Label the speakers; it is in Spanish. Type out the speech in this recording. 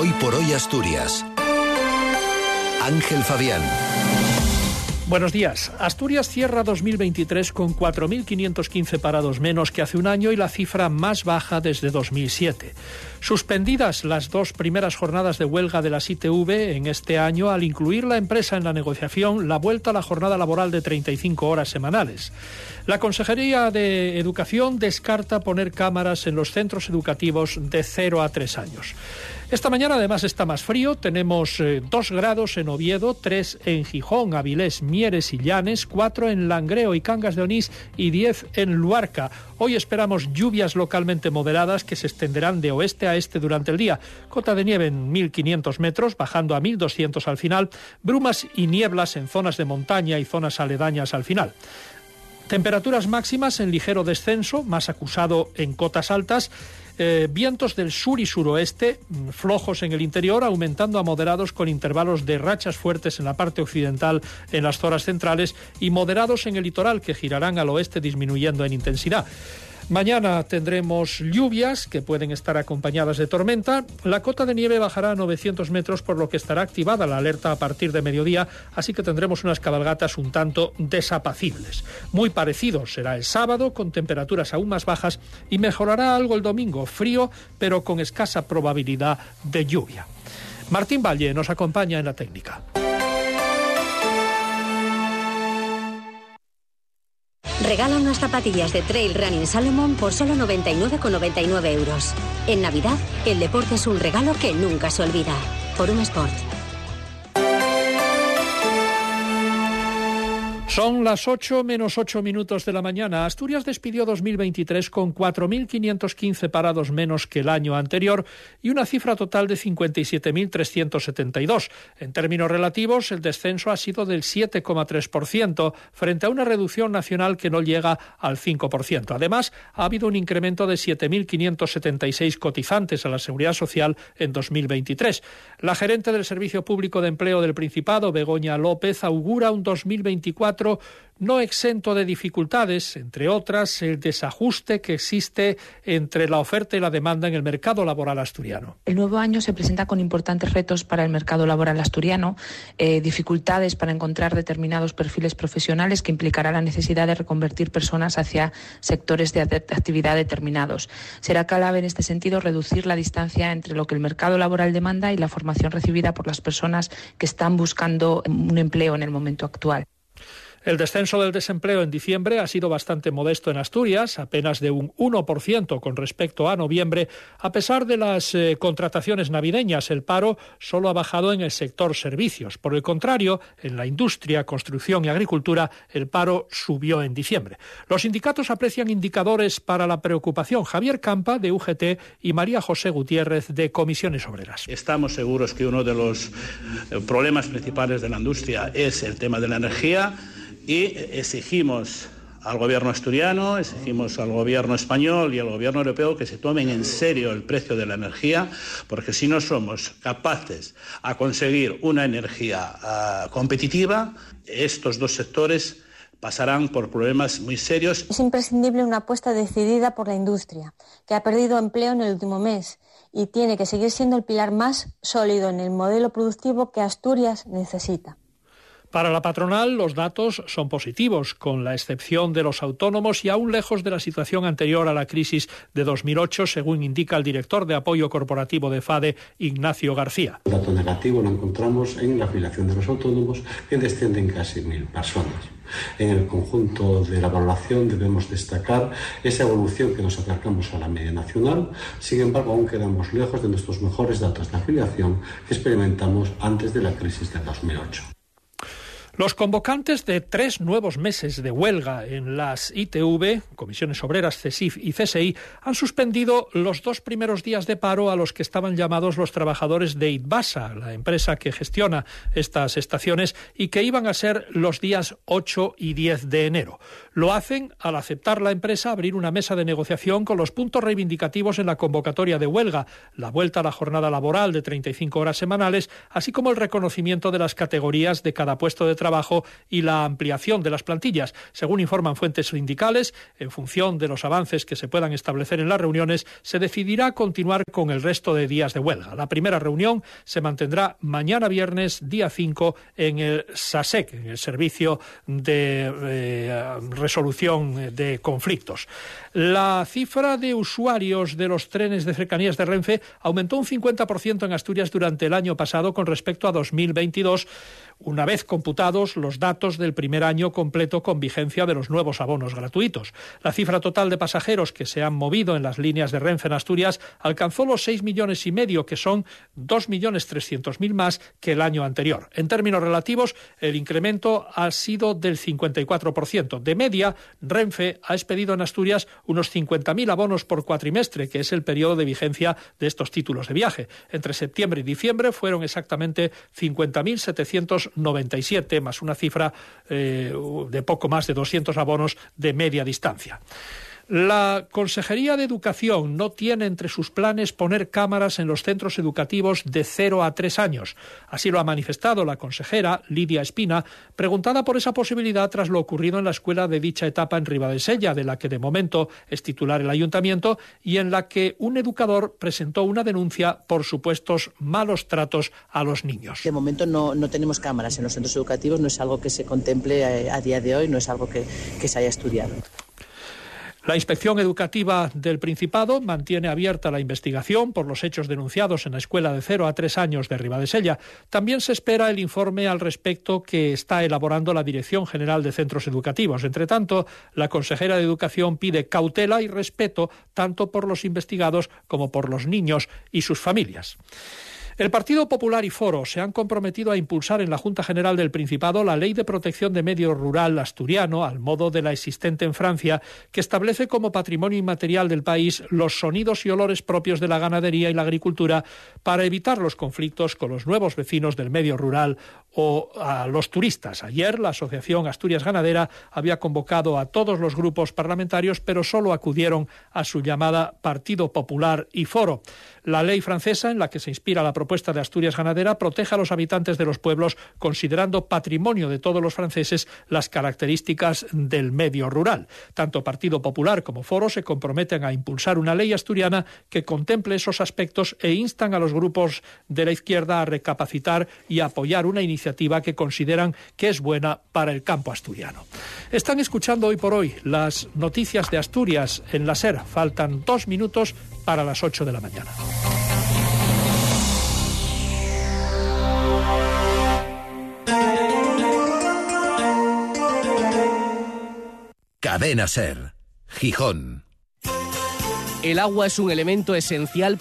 Speaker 1: Hoy por hoy Asturias. Ángel Fabián.
Speaker 2: Buenos días. Asturias cierra 2023 con 4.515 parados menos que hace un año y la cifra más baja desde 2007. Suspendidas las dos primeras jornadas de huelga de las ITV en este año al incluir la empresa en la negociación la vuelta a la jornada laboral de 35 horas semanales. La Consejería de Educación descarta poner cámaras en los centros educativos de 0 a 3 años. Esta mañana además está más frío, tenemos 2 eh, grados en Oviedo, 3 en Gijón, Avilés, Mieres y Llanes, 4 en Langreo y Cangas de Onís y 10 en Luarca. Hoy esperamos lluvias localmente moderadas que se extenderán de oeste a este durante el día. Cota de nieve en 1500 metros, bajando a 1200 al final, brumas y nieblas en zonas de montaña y zonas aledañas al final. Temperaturas máximas en ligero descenso, más acusado en cotas altas eh, vientos del sur y suroeste, mm, flojos en el interior, aumentando a moderados con intervalos de rachas fuertes en la parte occidental en las zonas centrales y moderados en el litoral que girarán al oeste disminuyendo en intensidad. Mañana tendremos lluvias que pueden estar acompañadas de tormenta. La cota de nieve bajará a 900 metros, por lo que estará activada la alerta a partir de mediodía, así que tendremos unas cabalgatas un tanto desapacibles. Muy parecido será el sábado, con temperaturas aún más bajas, y mejorará algo el domingo, frío, pero con escasa probabilidad de lluvia. Martín Valle nos acompaña en la técnica.
Speaker 3: Regala unas zapatillas de Trail Running Salomon por solo 99,99 euros. En Navidad, el deporte es un regalo que nunca se olvida. Por un Sport.
Speaker 2: Son las 8 menos 8 minutos de la mañana. Asturias despidió 2023 con 4.515 parados menos que el año anterior y una cifra total de 57.372. En términos relativos, el descenso ha sido del 7,3% frente a una reducción nacional que no llega al 5%. Además, ha habido un incremento de 7.576 cotizantes a la Seguridad Social en 2023. La gerente del Servicio Público de Empleo del Principado, Begoña López, augura un 2024 no exento de dificultades, entre otras el desajuste que existe entre la oferta y la demanda en el mercado laboral asturiano.
Speaker 4: El nuevo año se presenta con importantes retos para el mercado laboral asturiano, eh, dificultades para encontrar determinados perfiles profesionales que implicará la necesidad de reconvertir personas hacia sectores de actividad determinados. Será clave en este sentido reducir la distancia entre lo que el mercado laboral demanda y la formación recibida por las personas que están buscando un empleo en el momento actual.
Speaker 2: El descenso del desempleo en diciembre ha sido bastante modesto en Asturias, apenas de un 1% con respecto a noviembre. A pesar de las eh, contrataciones navideñas, el paro solo ha bajado en el sector servicios. Por el contrario, en la industria, construcción y agricultura, el paro subió en diciembre. Los sindicatos aprecian indicadores para la preocupación. Javier Campa, de UGT, y María José Gutiérrez, de Comisiones Obreras.
Speaker 5: Estamos seguros que uno de los eh, problemas principales de la industria es el tema de la energía y exigimos al gobierno asturiano, exigimos al gobierno español y al gobierno europeo que se tomen en serio el precio de la energía, porque si no somos capaces a conseguir una energía uh, competitiva, estos dos sectores pasarán por problemas muy serios.
Speaker 6: Es imprescindible una apuesta decidida por la industria, que ha perdido empleo en el último mes y tiene que seguir siendo el pilar más sólido en el modelo productivo que Asturias necesita.
Speaker 2: Para la patronal, los datos son positivos, con la excepción de los autónomos y aún lejos de la situación anterior a la crisis de 2008, según indica el director de apoyo corporativo de FADE, Ignacio García.
Speaker 7: El dato negativo lo encontramos en la afiliación de los autónomos, que descienden casi mil personas. En el conjunto de la valoración debemos destacar esa evolución que nos acercamos a la media nacional, sin embargo aún quedamos lejos de nuestros mejores datos de afiliación que experimentamos antes de la crisis de 2008.
Speaker 2: Los convocantes de tres nuevos meses de huelga en las ITV, Comisiones Obreras, CESIF y CSI, han suspendido los dos primeros días de paro a los que estaban llamados los trabajadores de ITBASA, la empresa que gestiona estas estaciones, y que iban a ser los días 8 y 10 de enero. Lo hacen al aceptar la empresa abrir una mesa de negociación con los puntos reivindicativos en la convocatoria de huelga, la vuelta a la jornada laboral de 35 horas semanales, así como el reconocimiento de las categorías de cada puesto de trabajo trabajo y la ampliación de las plantillas. Según informan fuentes sindicales, en función de los avances que se puedan establecer en las reuniones, se decidirá continuar con el resto de días de huelga. La primera reunión se mantendrá mañana viernes, día 5, en el SASEC, en el Servicio de eh, Resolución de Conflictos. La cifra de usuarios de los trenes de cercanías de Renfe aumentó un 50% en Asturias durante el año pasado con respecto a 2022 una vez los datos del primer año completo con vigencia de los nuevos abonos gratuitos. La cifra total de pasajeros que se han movido en las líneas de Renfe en Asturias alcanzó los 6 millones y medio, que son 2 millones 300 mil más que el año anterior. En términos relativos, el incremento ha sido del 54%. De media, Renfe ha expedido en Asturias unos 50.000 abonos por cuatrimestre, que es el periodo de vigencia de estos títulos de viaje. Entre septiembre y diciembre fueron exactamente 50.700 97, más una cifra eh, de poco más de 200 abonos de media distancia. La Consejería de Educación no tiene entre sus planes poner cámaras en los centros educativos de 0 a 3 años. Así lo ha manifestado la consejera Lidia Espina, preguntada por esa posibilidad tras lo ocurrido en la escuela de dicha etapa en Ribadesella, de la que de momento es titular el ayuntamiento y en la que un educador presentó una denuncia por supuestos malos tratos a los niños.
Speaker 8: De momento no, tenemos cámaras en los centros educativos, no es algo que se contemple a, a día de hoy, no es algo que se haya estudiado.
Speaker 2: La Inspección Educativa del Principado mantiene abierta la investigación por los hechos denunciados en la escuela de 0 a 3 años de Ribadesella. También se espera el informe al respecto que está elaborando la Dirección General de Centros Educativos. Entre tanto, la consejera de Educación pide cautela y respeto tanto por los investigados como por los niños y sus familias. El Partido Popular y Foro se han comprometido a impulsar en la Junta General del Principado la Ley de Protección de Medio Rural asturiano, al modo de la existente en Francia, que establece como patrimonio inmaterial del país los sonidos y olores propios de la ganadería y la agricultura para evitar los conflictos con los nuevos vecinos del medio rural a los turistas. Ayer la Asociación Asturias Ganadera había convocado a todos los grupos parlamentarios, pero solo acudieron a su llamada Partido Popular y Foro. La ley francesa, en la que se inspira la propuesta de Asturias Ganadera, protege a los habitantes de los pueblos considerando patrimonio de todos los franceses las características del medio rural. Tanto Partido Popular como Foro se comprometen a impulsar una ley asturiana que contemple esos aspectos e instan a los grupos de la izquierda a recapacitar y apoyar una iniciativa que consideran que es buena para el campo asturiano. Están escuchando hoy por hoy las noticias de Asturias en la SER. Faltan dos minutos para las 8 de la mañana.
Speaker 1: Cadena Ser, Gijón.
Speaker 9: El agua es un elemento esencial para el